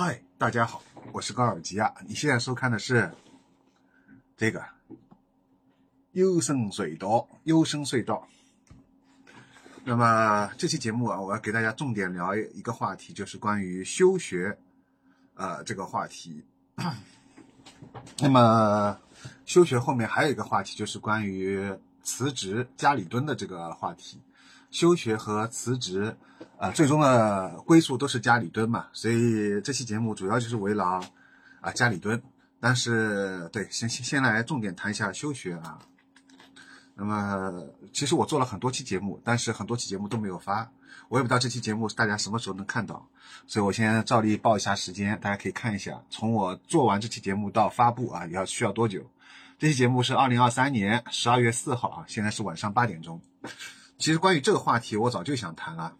嗨，大家好，我是高尔基亚。你现在收看的是这个优胜隧道，优胜隧道。那么这期节目啊，我要给大家重点聊一个话题，就是关于休学，呃，这个话题。那么休学后面还有一个话题，就是关于辞职家里蹲的这个话题。休学和辞职，啊，最终的归宿都是家里蹲嘛，所以这期节目主要就是围绕啊家里蹲。但是，对，先先先来重点谈一下休学啊。那么，其实我做了很多期节目，但是很多期节目都没有发，我也不知道这期节目大家什么时候能看到，所以我先照例报一下时间，大家可以看一下，从我做完这期节目到发布啊，要需要多久？这期节目是二零二三年十二月四号啊，现在是晚上八点钟。其实关于这个话题，我早就想谈了，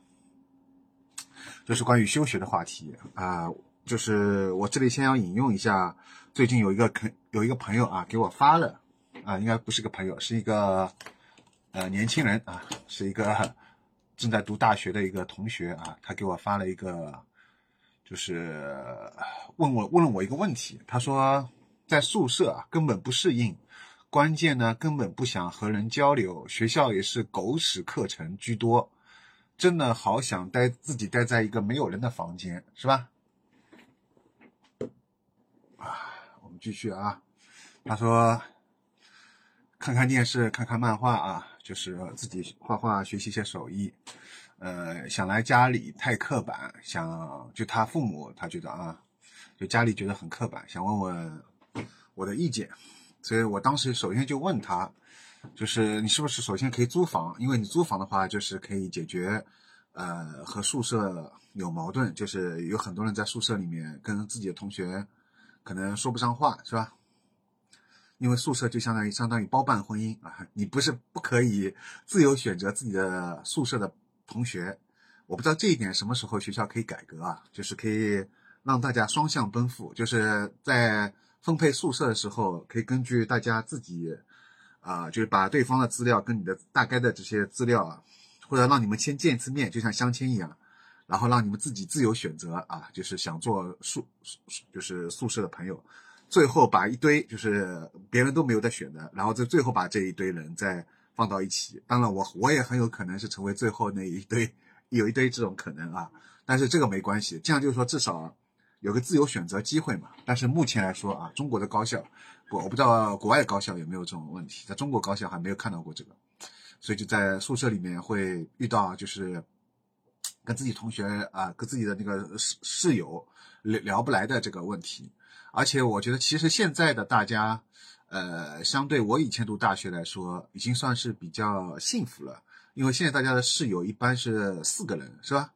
就是关于休学的话题啊。就是我这里先要引用一下，最近有一个肯有一个朋友啊给我发了啊，应该不是个朋友，是一个呃年轻人啊，是一个 正在读大学的一个同学啊，他给我发了一个，就是问我问了我一个问题，他说在宿舍啊根本不适应。关键呢，根本不想和人交流，学校也是狗屎课程居多，真的好想待自己待在一个没有人的房间，是吧？啊，我们继续啊。他说，看看电视，看看漫画啊，就是自己画画，学习一些手艺。呃，想来家里太刻板，想就他父母，他觉得啊，就家里觉得很刻板，想问问我的意见。所以我当时首先就问他，就是你是不是首先可以租房？因为你租房的话，就是可以解决，呃，和宿舍有矛盾，就是有很多人在宿舍里面跟自己的同学可能说不上话，是吧？因为宿舍就相当于相当于包办婚姻啊，你不是不可以自由选择自己的宿舍的同学。我不知道这一点什么时候学校可以改革啊？就是可以让大家双向奔赴，就是在。分配宿舍的时候，可以根据大家自己，啊，就是把对方的资料跟你的大概的这些资料啊，或者让你们先见一次面，就像相亲一样，然后让你们自己自由选择啊，就是想做宿宿就是宿舍的朋友，最后把一堆就是别人都没有的选的，然后再最后把这一堆人再放到一起。当然，我我也很有可能是成为最后那一堆，有一堆这种可能啊，但是这个没关系，这样就是说至少。有个自由选择机会嘛，但是目前来说啊，中国的高校，我我不知道国外的高校有没有这种问题，在中国高校还没有看到过这个，所以就在宿舍里面会遇到就是跟自己同学啊，跟自己的那个室室友聊聊不来的这个问题，而且我觉得其实现在的大家，呃，相对我以前读大学来说，已经算是比较幸福了，因为现在大家的室友一般是四个人，是吧？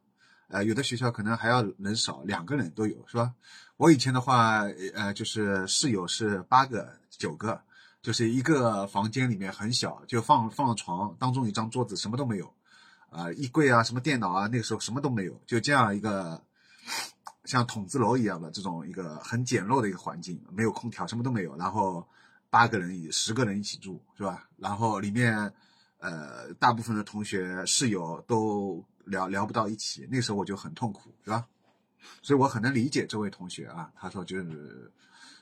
呃，有的学校可能还要人少，两个人都有，是吧？我以前的话，呃，就是室友是八个、九个，就是一个房间里面很小，就放放床，当中一张桌子，什么都没有，啊，衣柜啊，什么电脑啊，那个时候什么都没有，就这样一个像筒子楼一样的这种一个很简陋的一个环境，没有空调，什么都没有，然后八个人、十个人一起住，是吧？然后里面，呃，大部分的同学室友都。聊聊不到一起，那时候我就很痛苦，是吧？所以我很能理解这位同学啊。他说就是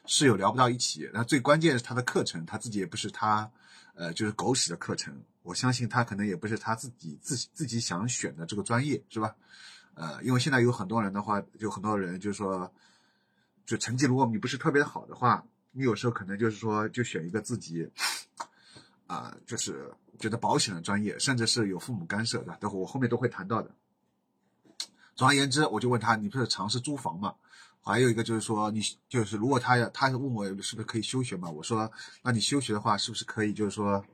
室友聊不到一起，那最关键是他的课程，他自己也不是他，呃，就是狗屎的课程。我相信他可能也不是他自己自自己想选的这个专业，是吧？呃，因为现在有很多人的话，就很多人就是说，就成绩如果你不是特别好的话，你有时候可能就是说就选一个自己，啊，就是。觉得保险的专业，甚至是有父母干涉的，等会我后面都会谈到的。总而言之，我就问他，你不是尝试租房吗？还有一个就是说，你就是如果他要，他问我是不是可以休学嘛？我说，那你休学的话，是不是可以？就是说，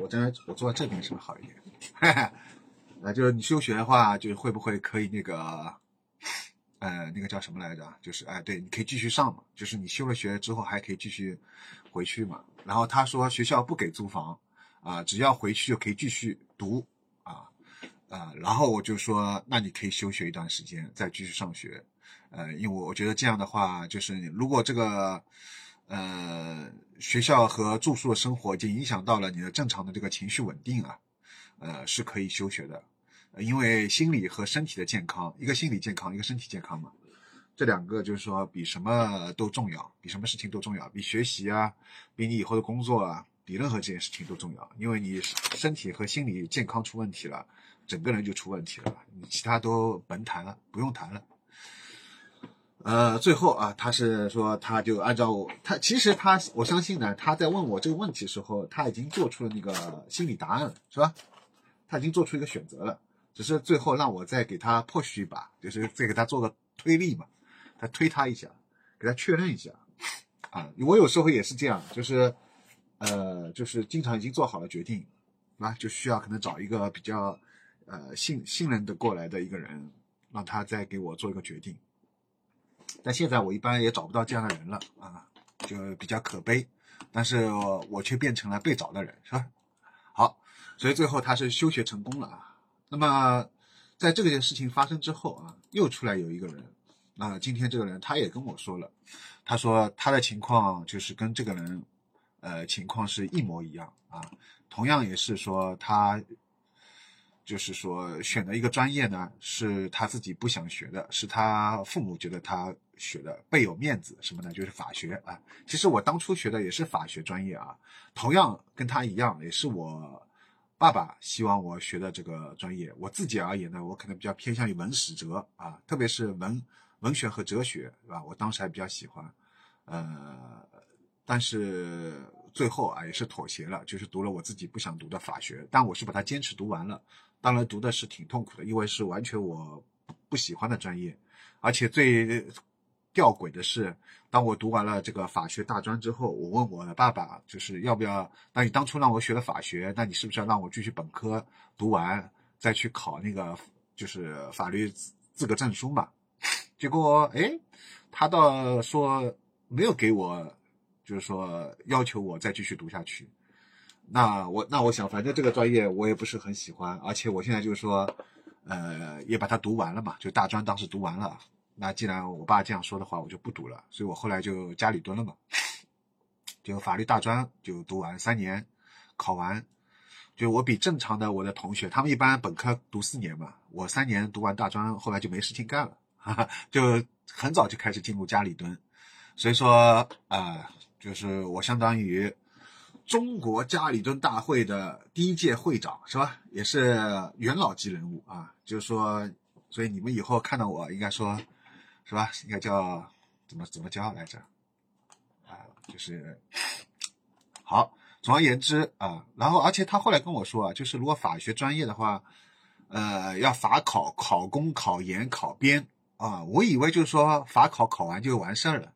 我将来我坐在这边是不是好一点？那就是你休学的话，就是会不会可以那个，呃，那个叫什么来着？就是哎，对，你可以继续上嘛，就是你休了学之后还可以继续回去嘛。然后他说学校不给租房。啊，只要回去就可以继续读啊，啊，然后我就说，那你可以休学一段时间，再继续上学，呃，因为我觉得这样的话，就是如果这个呃学校和住宿的生活已经影响到了你的正常的这个情绪稳定啊，呃，是可以休学的，因为心理和身体的健康，一个心理健康，一个身体健康嘛，这两个就是说比什么都重要，比什么事情都重要，比学习啊，比你以后的工作啊，比任何这件事情都重要。因为你身体和心理健康出问题了，整个人就出问题了，你其他都甭谈了，不用谈了。呃，最后啊，他是说他就按照我他，其实他我相信呢，他在问我这个问题的时候，他已经做出了那个心理答案了，是吧？他已经做出一个选择了，只是最后让我再给他 push 一把，就是再给他做个推力嘛，再推他一下，给他确认一下啊。我有时候也是这样，就是呃，就是经常已经做好了决定，啊，就需要可能找一个比较呃信信任的过来的一个人，让他再给我做一个决定。但现在我一般也找不到这样的人了啊，就比较可悲。但是我却变成了被找的人，是吧？好，所以最后他是休学成功了啊。那么在这件事情发生之后啊，又出来有一个人啊，今天这个人他也跟我说了，他说他的情况就是跟这个人呃情况是一模一样啊，同样也是说他。就是说，选的一个专业呢，是他自己不想学的，是他父母觉得他学的倍有面子，什么呢？就是法学啊。其实我当初学的也是法学专业啊，同样跟他一样，也是我爸爸希望我学的这个专业。我自己而言呢，我可能比较偏向于文史哲啊，特别是文文学和哲学，是吧？我当时还比较喜欢，呃，但是最后啊，也是妥协了，就是读了我自己不想读的法学，但我是把它坚持读完了。当然读的是挺痛苦的，因为是完全我不喜欢的专业，而且最吊诡的是，当我读完了这个法学大专之后，我问我的爸爸，就是要不要？那你当初让我学了法学，那你是不是要让我继续本科读完，再去考那个就是法律资格证书嘛？结果哎，他倒说没有给我，就是说要求我再继续读下去。那我那我想，反正这个专业我也不是很喜欢，而且我现在就是说，呃，也把它读完了嘛，就大专当时读完了。那既然我爸这样说的话，我就不读了。所以我后来就家里蹲了嘛，就法律大专就读完三年，考完，就我比正常的我的同学，他们一般本科读四年嘛，我三年读完大专，后来就没事情干了，哈哈，就很早就开始进入家里蹲。所以说啊，就是我相当于。中国家里蹲大会的第一届会长是吧？也是元老级人物啊。就是说，所以你们以后看到我，应该说，是吧？应该叫怎么怎么叫来着？啊，就是好。总而言之啊，然后而且他后来跟我说啊，就是如果法学专业的话，呃，要法考、考公、考研、考编啊。我以为就是说法考考完就完事儿了。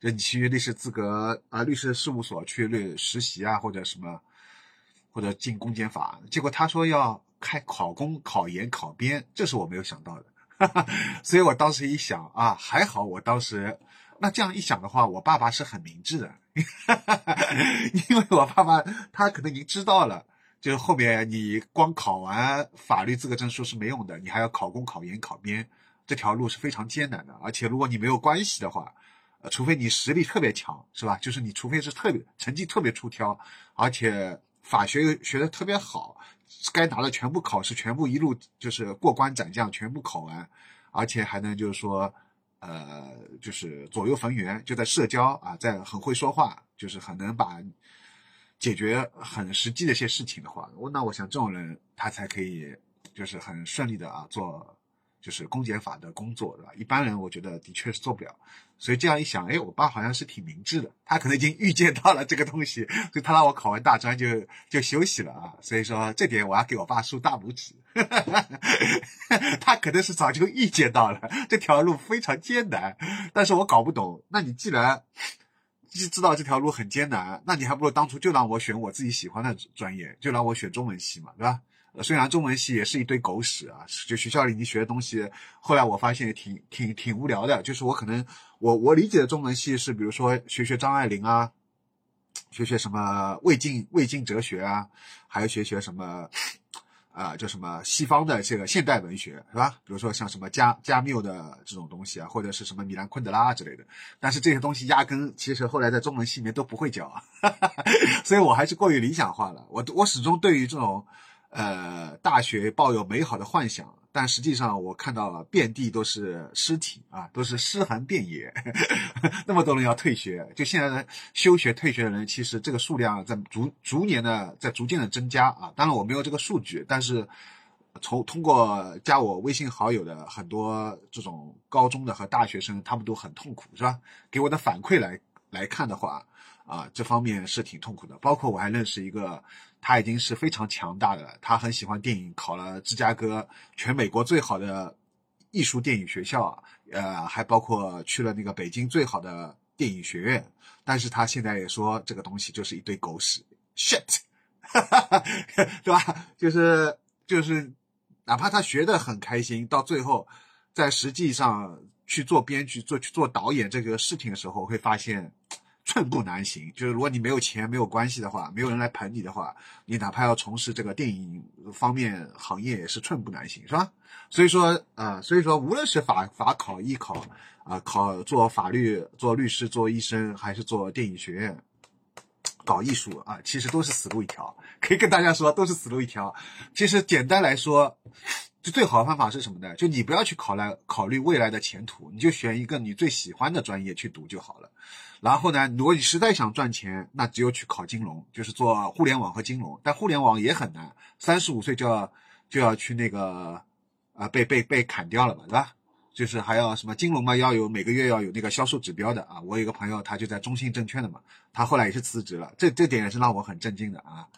就你去律师资格啊，律师事务所去律实习啊，或者什么，或者进公检法。结果他说要开考公、考研、考编，这是我没有想到的。所以我当时一想啊，还好我当时那这样一想的话，我爸爸是很明智的，因为我爸爸他可能已经知道了，就是后面你光考完法律资格证书是没用的，你还要考公、考研、考编，这条路是非常艰难的，而且如果你没有关系的话。除非你实力特别强，是吧？就是你除非是特别成绩特别出挑，而且法学又学的特别好，该拿的全部考试全部一路就是过关斩将全部考完，而且还能就是说，呃，就是左右逢源，就在社交啊，在很会说话，就是很能把解决很实际的一些事情的话，我那我想这种人他才可以就是很顺利的啊做。就是公检法的工作，对吧？一般人我觉得的确是做不了，所以这样一想，哎，我爸好像是挺明智的，他可能已经预见到了这个东西，所以他让我考完大专就就休息了啊。所以说这点我要给我爸竖大拇指，他可能是早就预见到了这条路非常艰难，但是我搞不懂。那你既然知道这条路很艰难，那你还不如当初就让我选我自己喜欢的专业，就让我选中文系嘛，对吧？虽然中文系也是一堆狗屎啊，就学校里你学的东西，后来我发现也挺挺挺无聊的。就是我可能我我理解的中文系是，比如说学学张爱玲啊，学学什么魏晋魏晋哲学啊，还有学学什么啊叫什么西方的这个现代文学是吧？比如说像什么加加缪的这种东西啊，或者是什么米兰昆德拉之类的。但是这些东西压根其实后来在中文系里面都不会教，所以我还是过于理想化了。我我始终对于这种。呃，大学抱有美好的幻想，但实际上我看到了遍地都是尸体啊，都是尸横遍野，那么多人要退学，就现在休学退学的人，其实这个数量在逐逐年的在逐渐的增加啊。当然我没有这个数据，但是从通过加我微信好友的很多这种高中的和大学生，他们都很痛苦，是吧？给我的反馈来来看的话。啊，这方面是挺痛苦的。包括我还认识一个，他已经是非常强大的。他很喜欢电影，考了芝加哥全美国最好的艺术电影学校，呃，还包括去了那个北京最好的电影学院。但是他现在也说这个东西就是一堆狗屎，shit，哈哈哈对吧？就是就是，哪怕他学的很开心，到最后在实际上去做编剧、做去做导演这个事情的时候，会发现。寸步难行，就是如果你没有钱、没有关系的话，没有人来捧你的话，你哪怕要从事这个电影方面行业，也是寸步难行，是吧？所以说，呃，所以说，无论是法法考、艺考，啊，考做法律、做律师、做医生，还是做电影学院，搞艺术啊，其实都是死路一条。可以跟大家说，都是死路一条。其实简单来说，就最好的方法是什么呢？就你不要去考来考虑未来的前途，你就选一个你最喜欢的专业去读就好了。然后呢，如果你实在想赚钱，那只有去考金融，就是做互联网和金融。但互联网也很难，三十五岁就要就要去那个，啊，被被被砍掉了嘛，对吧？就是还要什么金融嘛，要有每个月要有那个销售指标的啊。我有个朋友，他就在中信证券的嘛，他后来也是辞职了，这这点也是让我很震惊的啊。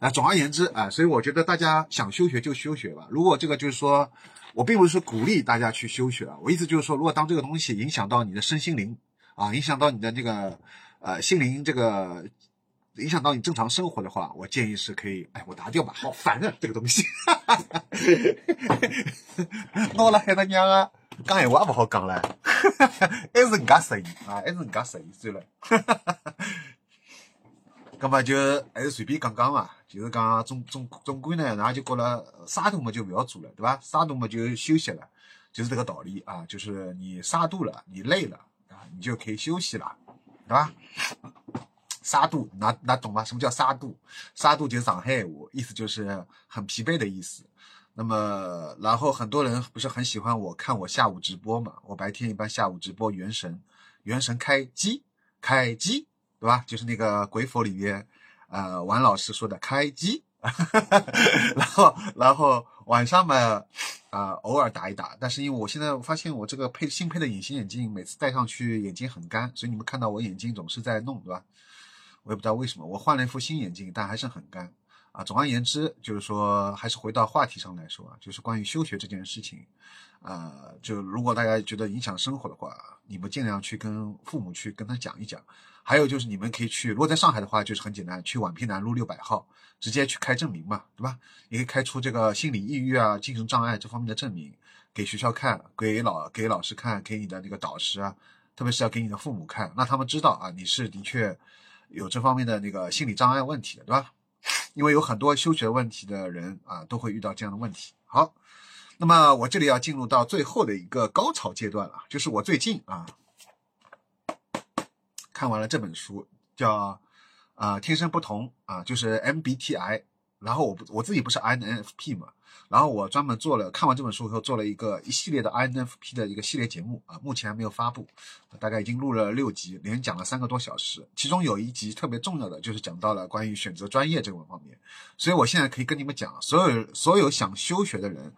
啊，总而言之啊，所以我觉得大家想休学就休学吧。如果这个就是说，我并不是鼓励大家去休学啊，我意思就是说，如果当这个东西影响到你的身心灵。啊，影响到你的那个呃心灵，这个影响到你正常生活的话，我建议是可以，哎，我拿掉吧，好烦啊，这个东西。闹了海他娘啊，讲闲话不好讲了，还是人家适宜啊，还是人家适宜算了。那么就还是随便讲讲嘛，就是讲总总总归呢，然后就觉得啥都么就不要做了，对吧？啥都么就休息了，就是这个道理啊，就是你杀度了，你累了。你就可以休息了，对吧？杀度，那那懂吗？什么叫杀度？杀度就是上海话，意思就是很疲惫的意思。那么，然后很多人不是很喜欢我看我下午直播嘛？我白天一般下午直播《原神》，《原神》开机，开机，对吧？就是那个鬼否里面，呃，王老师说的开机。然后，然后晚上嘛。啊，偶尔打一打，但是因为我现在发现我这个配新配的隐形眼镜，每次戴上去眼睛很干，所以你们看到我眼睛总是在弄，对吧？我也不知道为什么，我换了一副新眼镜，但还是很干啊。总而言之，就是说，还是回到话题上来说啊，就是关于休学这件事情，啊，就如果大家觉得影响生活的话，你们尽量去跟父母去跟他讲一讲。还有就是，你们可以去，如果在上海的话，就是很简单，去宛平南路六百号，直接去开证明嘛，对吧？你可以开出这个心理抑郁啊、精神障碍这方面的证明，给学校看，给老给老师看，给你的那个导师啊，特别是要给你的父母看，那他们知道啊，你是的确有这方面的那个心理障碍问题的，对吧？因为有很多休学问题的人啊，都会遇到这样的问题。好，那么我这里要进入到最后的一个高潮阶段了，就是我最近啊。看完了这本书，叫啊天生不同啊，就是 MBTI。然后我不我自己不是 INFP 嘛，然后我专门做了看完这本书以后做了一个一系列的 INFP 的一个系列节目啊，目前还没有发布，大概已经录了六集，连讲了三个多小时。其中有一集特别重要的就是讲到了关于选择专业这个方面，所以我现在可以跟你们讲，所有所有想休学的人，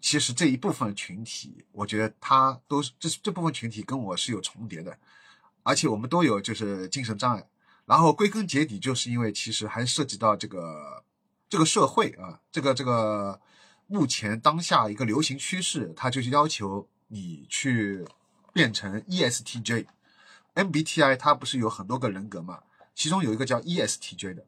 其实这一部分群体，我觉得他都是这这部分群体跟我是有重叠的。而且我们都有就是精神障碍，然后归根结底就是因为其实还涉及到这个这个社会啊，这个这个目前当下一个流行趋势，它就是要求你去变成 ESTJ，MBTI 它不是有很多个人格嘛，其中有一个叫 ESTJ 的，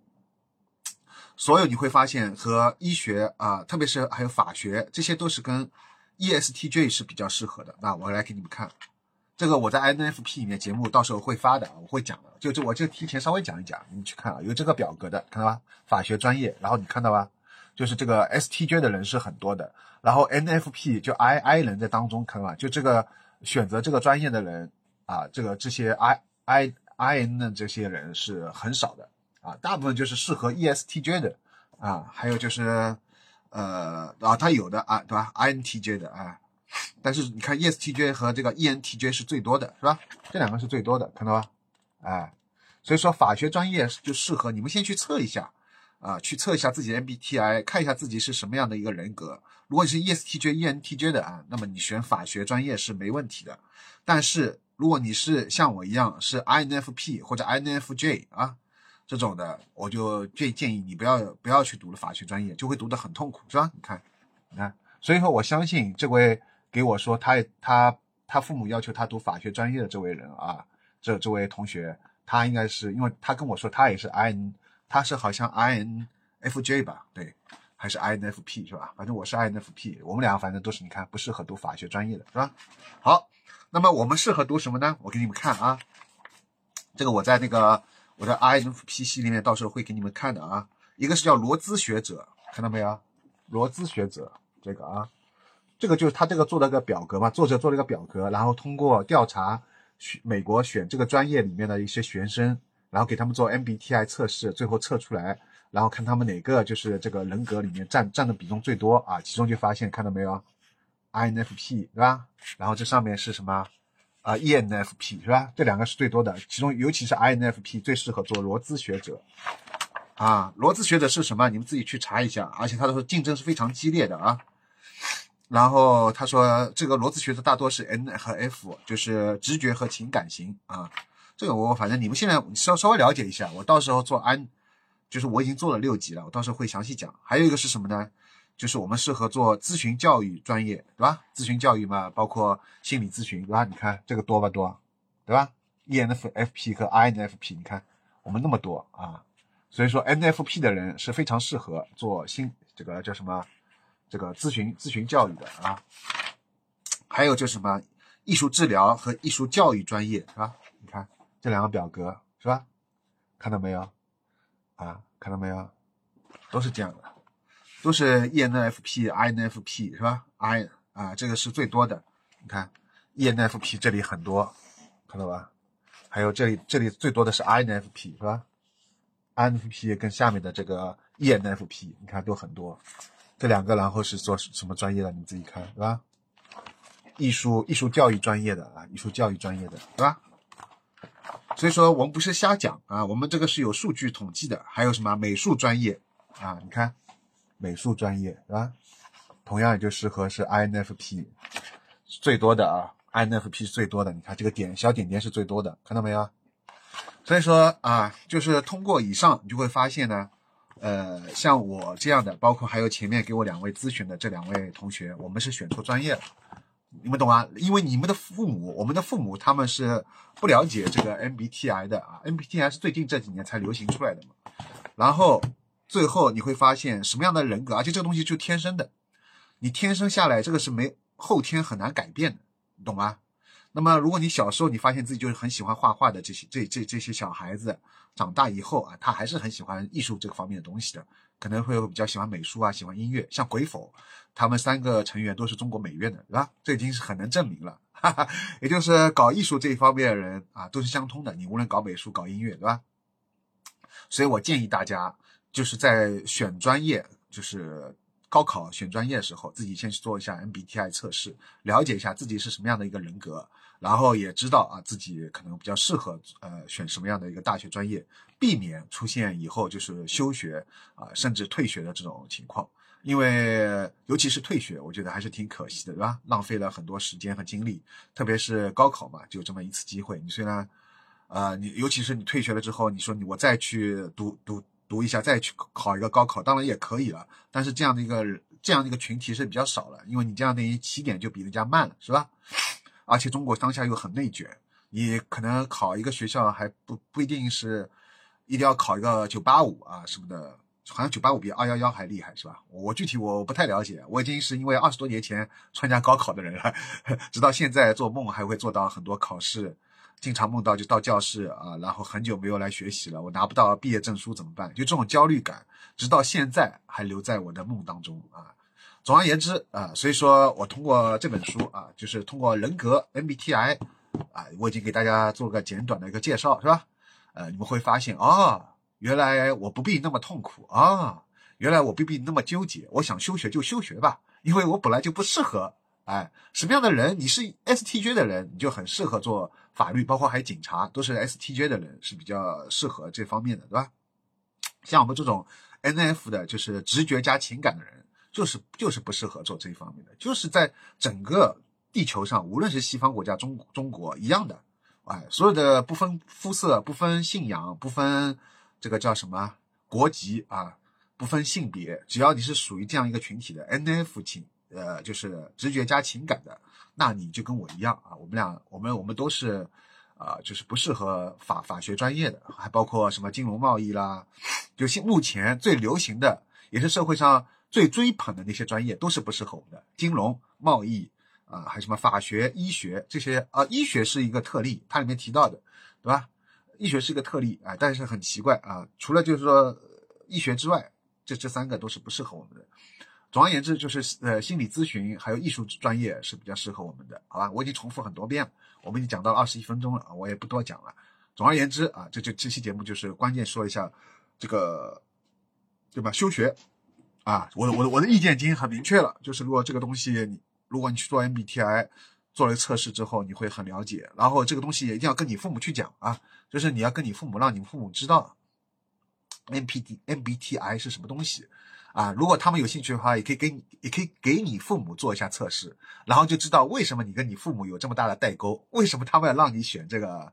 所有你会发现和医学啊，特别是还有法学，这些都是跟 ESTJ 是比较适合的。那我来给你们看。这个我在 NFP 里面节目到时候会发的，我会讲的。就就我就提前稍微讲一讲，你去看啊，有这个表格的，看到吧？法学专业，然后你看到吧？就是这个 STJ 的人是很多的，然后 NFP 就 I I 人在当中，看到吧？就这个选择这个专业的人啊，这个这些 I I I N 的这些人是很少的啊，大部分就是适合 ESTJ 的啊，还有就是呃啊，它有的啊，对吧？INTJ 的啊，但是你看 ESTJ 和这个 ENTJ 是最多的，是吧？这两个是最多的，看到吧？哎，所以说法学专业就适合你们先去测一下啊，去测一下自己 MBTI，看一下自己是什么样的一个人格。如果你是 ESTJ、ENTJ 的啊，那么你选法学专业是没问题的。但是如果你是像我一样是 INFP 或者 INFJ 啊这种的，我就建建议你不要不要去读了法学专业，就会读得很痛苦，是吧？你看，你看，所以说我相信这位给我说他他他父母要求他读法学专业的这位人啊，这这位同学，他应该是因为他跟我说他也是 IN，他是好像 INFJ 吧？对。还是 INFP 是吧？反正我是 INFP，我们俩反正都是你看不适合读法学专业的是吧？好，那么我们适合读什么呢？我给你们看啊，这个我在那个我的 INFP 系里面到时候会给你们看的啊。一个是叫罗兹学者，看到没有？罗兹学者这个啊，这个就是他这个做了个表格嘛，作者做了一个表格，然后通过调查选美国选这个专业里面的一些学生，然后给他们做 MBTI 测试，最后测出来。然后看他们哪个就是这个人格里面占占的比重最多啊？其中就发现看到没有，INFP 是吧？然后这上面是什么啊？ENFP 是吧？这两个是最多的，其中尤其是 INFP 最适合做罗兹学者啊。罗兹学者是什么？你们自己去查一下。而且他说竞争是非常激烈的啊。然后他说这个罗兹学的大多是 N 和 F，就是直觉和情感型啊。这个我反正你们现在稍稍微了解一下，我到时候做安。就是我已经做了六级了，我到时候会详细讲。还有一个是什么呢？就是我们适合做咨询教育专业，对吧？咨询教育嘛，包括心理咨询，对吧？你看这个多吧多，对吧？ENFP 和 INFP，你看我们那么多啊，所以说 NFP 的人是非常适合做心这个叫什么这个咨询咨询教育的啊。还有就是什么艺术治疗和艺术教育专业，是吧？你看这两个表格，是吧？看到没有？啊，看到没有？都是这样的，都是 ENFP、INFP 是吧？I 啊，这个是最多的。你看 ENFP 这里很多，看到吧？还有这里这里最多的是 INFP 是吧？INFP 跟下面的这个 ENFP，你看都很多。这两个然后是做什么专业的？你自己看是吧？艺术艺术教育专业的啊，艺术教育专业的，是吧？所以说我们不是瞎讲啊，我们这个是有数据统计的。还有什么美术专业啊？你看，美术专业是吧？同样也就适合是 INFP 最多的啊，INFP 是最多的。你看这个点小点点是最多的，看到没有？所以说啊，就是通过以上，你就会发现呢，呃，像我这样的，包括还有前面给我两位咨询的这两位同学，我们是选错专业了。你们懂啊？因为你们的父母，我们的父母他们是不了解这个 MBTI 的啊，MBTI 是最近这几年才流行出来的嘛。然后最后你会发现什么样的人格，而且这个东西就天生的，你天生下来这个是没后天很难改变的，懂吗？那么如果你小时候你发现自己就是很喜欢画画的这些这这这些小孩子，长大以后啊，他还是很喜欢艺术这个方面的东西的。可能会比较喜欢美术啊，喜欢音乐，像鬼否，他们三个成员都是中国美院的，对吧？这已经是很能证明了，哈哈。也就是搞艺术这一方面的人啊，都是相通的。你无论搞美术、搞音乐，对吧？所以我建议大家，就是在选专业，就是高考选专业的时候，自己先去做一下 MBTI 测试，了解一下自己是什么样的一个人格。然后也知道啊，自己可能比较适合呃选什么样的一个大学专业，避免出现以后就是休学啊甚至退学的这种情况。因为尤其是退学，我觉得还是挺可惜的，对吧？浪费了很多时间和精力，特别是高考嘛，就这么一次机会。你虽然呃你尤其是你退学了之后，你说你我再去读读读一下，再去考一个高考，当然也可以了。但是这样的一个这样的一个群体是比较少了，因为你这样等于起点就比人家慢了，是吧？而且中国当下又很内卷，你可能考一个学校还不不一定是一定要考一个九八五啊什么的，好像九八五比二幺幺还厉害是吧？我具体我不太了解，我已经是因为二十多年前参加高考的人了，直到现在做梦还会做到很多考试，经常梦到就到教室啊，然后很久没有来学习了，我拿不到毕业证书怎么办？就这种焦虑感，直到现在还留在我的梦当中啊。总而言之啊，所以说我通过这本书啊，就是通过人格 MBTI 啊，我已经给大家做个简短的一个介绍，是吧？呃，你们会发现啊，原来我不必那么痛苦啊，原来我不必那么纠结，我想休学就休学吧，因为我本来就不适合。哎，什么样的人？你是 STJ 的人，你就很适合做法律，包括还有警察，都是 STJ 的人是比较适合这方面的，对吧？像我们这种 NF 的，就是直觉加情感的人，就是就是不适合做这一方面的，就是在整个地球上，无论是西方国家、中中国一样的，哎，所有的不分肤色、不分信仰、不分这个叫什么国籍啊，不分性别，只要你是属于这样一个群体的 NF 情。呃，就是直觉加情感的，那你就跟我一样啊，我们俩，我们我们都是，啊，就是不适合法法学专业的，还包括什么金融贸易啦，就现目前最流行的，也是社会上最追捧的那些专业，都是不适合我们的，金融贸易啊，还什么法学、医学这些啊，医学是一个特例，它里面提到的，对吧？医学是一个特例啊，但是很奇怪啊，除了就是说医学之外，这这三个都是不适合我们的。总而言之，就是呃，心理咨询还有艺术专业是比较适合我们的，好吧？我已经重复很多遍了，我们已经讲到二十一分钟了啊，我也不多讲了。总而言之啊，这就这期节目就是关键说一下这个，对吧？休学啊，我的我的我的意见已经很明确了，就是如果这个东西你如果你去做 MBTI 做了测试之后，你会很了解，然后这个东西也一定要跟你父母去讲啊，就是你要跟你父母，让你父母知道 MPD MBTI 是什么东西。啊，如果他们有兴趣的话，也可以给你，也可以给你父母做一下测试，然后就知道为什么你跟你父母有这么大的代沟，为什么他们要让你选这个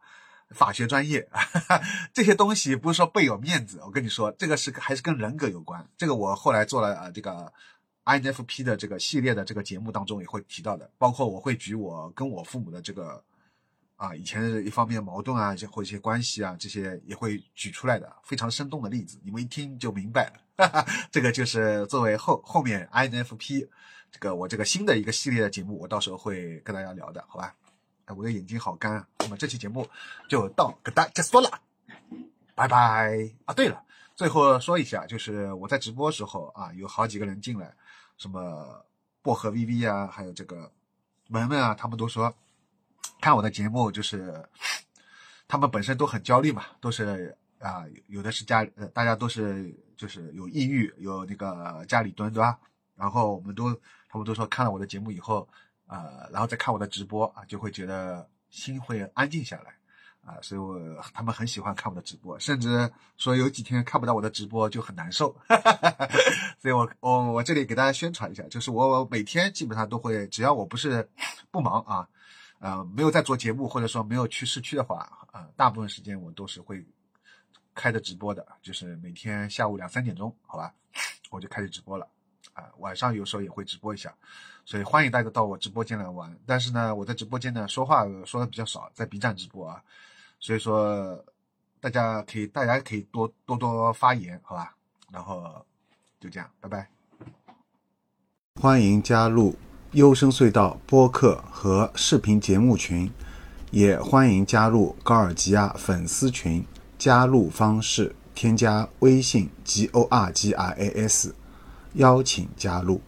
法学专业。这些东西不是说倍有面子，我跟你说，这个是还是跟人格有关。这个我后来做了呃这个 INFP 的这个系列的这个节目当中也会提到的，包括我会举我跟我父母的这个啊以前一方面矛盾啊，或一些关系啊，这些也会举出来的非常生动的例子，你们一听就明白了。这个就是作为后后面 INFP 这个我这个新的一个系列的节目，我到时候会跟大家聊的，好吧？我的眼睛好干啊！那么这期节目就到个大结束了，拜拜啊！对了，最后说一下，就是我在直播时候啊，有好几个人进来，什么薄荷 VV 啊，还有这个文文啊，他们都说看我的节目，就是他们本身都很焦虑嘛，都是。啊，有的是家，呃，大家都是就是有抑郁，有那个家里蹲，对吧？然后我们都，他们都说看了我的节目以后，呃，然后再看我的直播啊，就会觉得心会安静下来，啊，所以我他们很喜欢看我的直播，甚至说有几天看不到我的直播就很难受，所以我我我这里给大家宣传一下，就是我每天基本上都会，只要我不是不忙啊，呃，没有在做节目或者说没有去市区的话，啊，大部分时间我都是会。开着直播的，就是每天下午两三点钟，好吧，我就开始直播了，晚上有时候也会直播一下，所以欢迎大家到我直播间来玩。但是呢，我在直播间呢说话说的比较少，在 B 站直播啊，所以说大家可以大家可以多多多发言，好吧，然后就这样，拜拜。欢迎加入优声隧道播客和视频节目群，也欢迎加入高尔基亚粉丝群。加入方式：添加微信 g o r g r a s，邀请加入。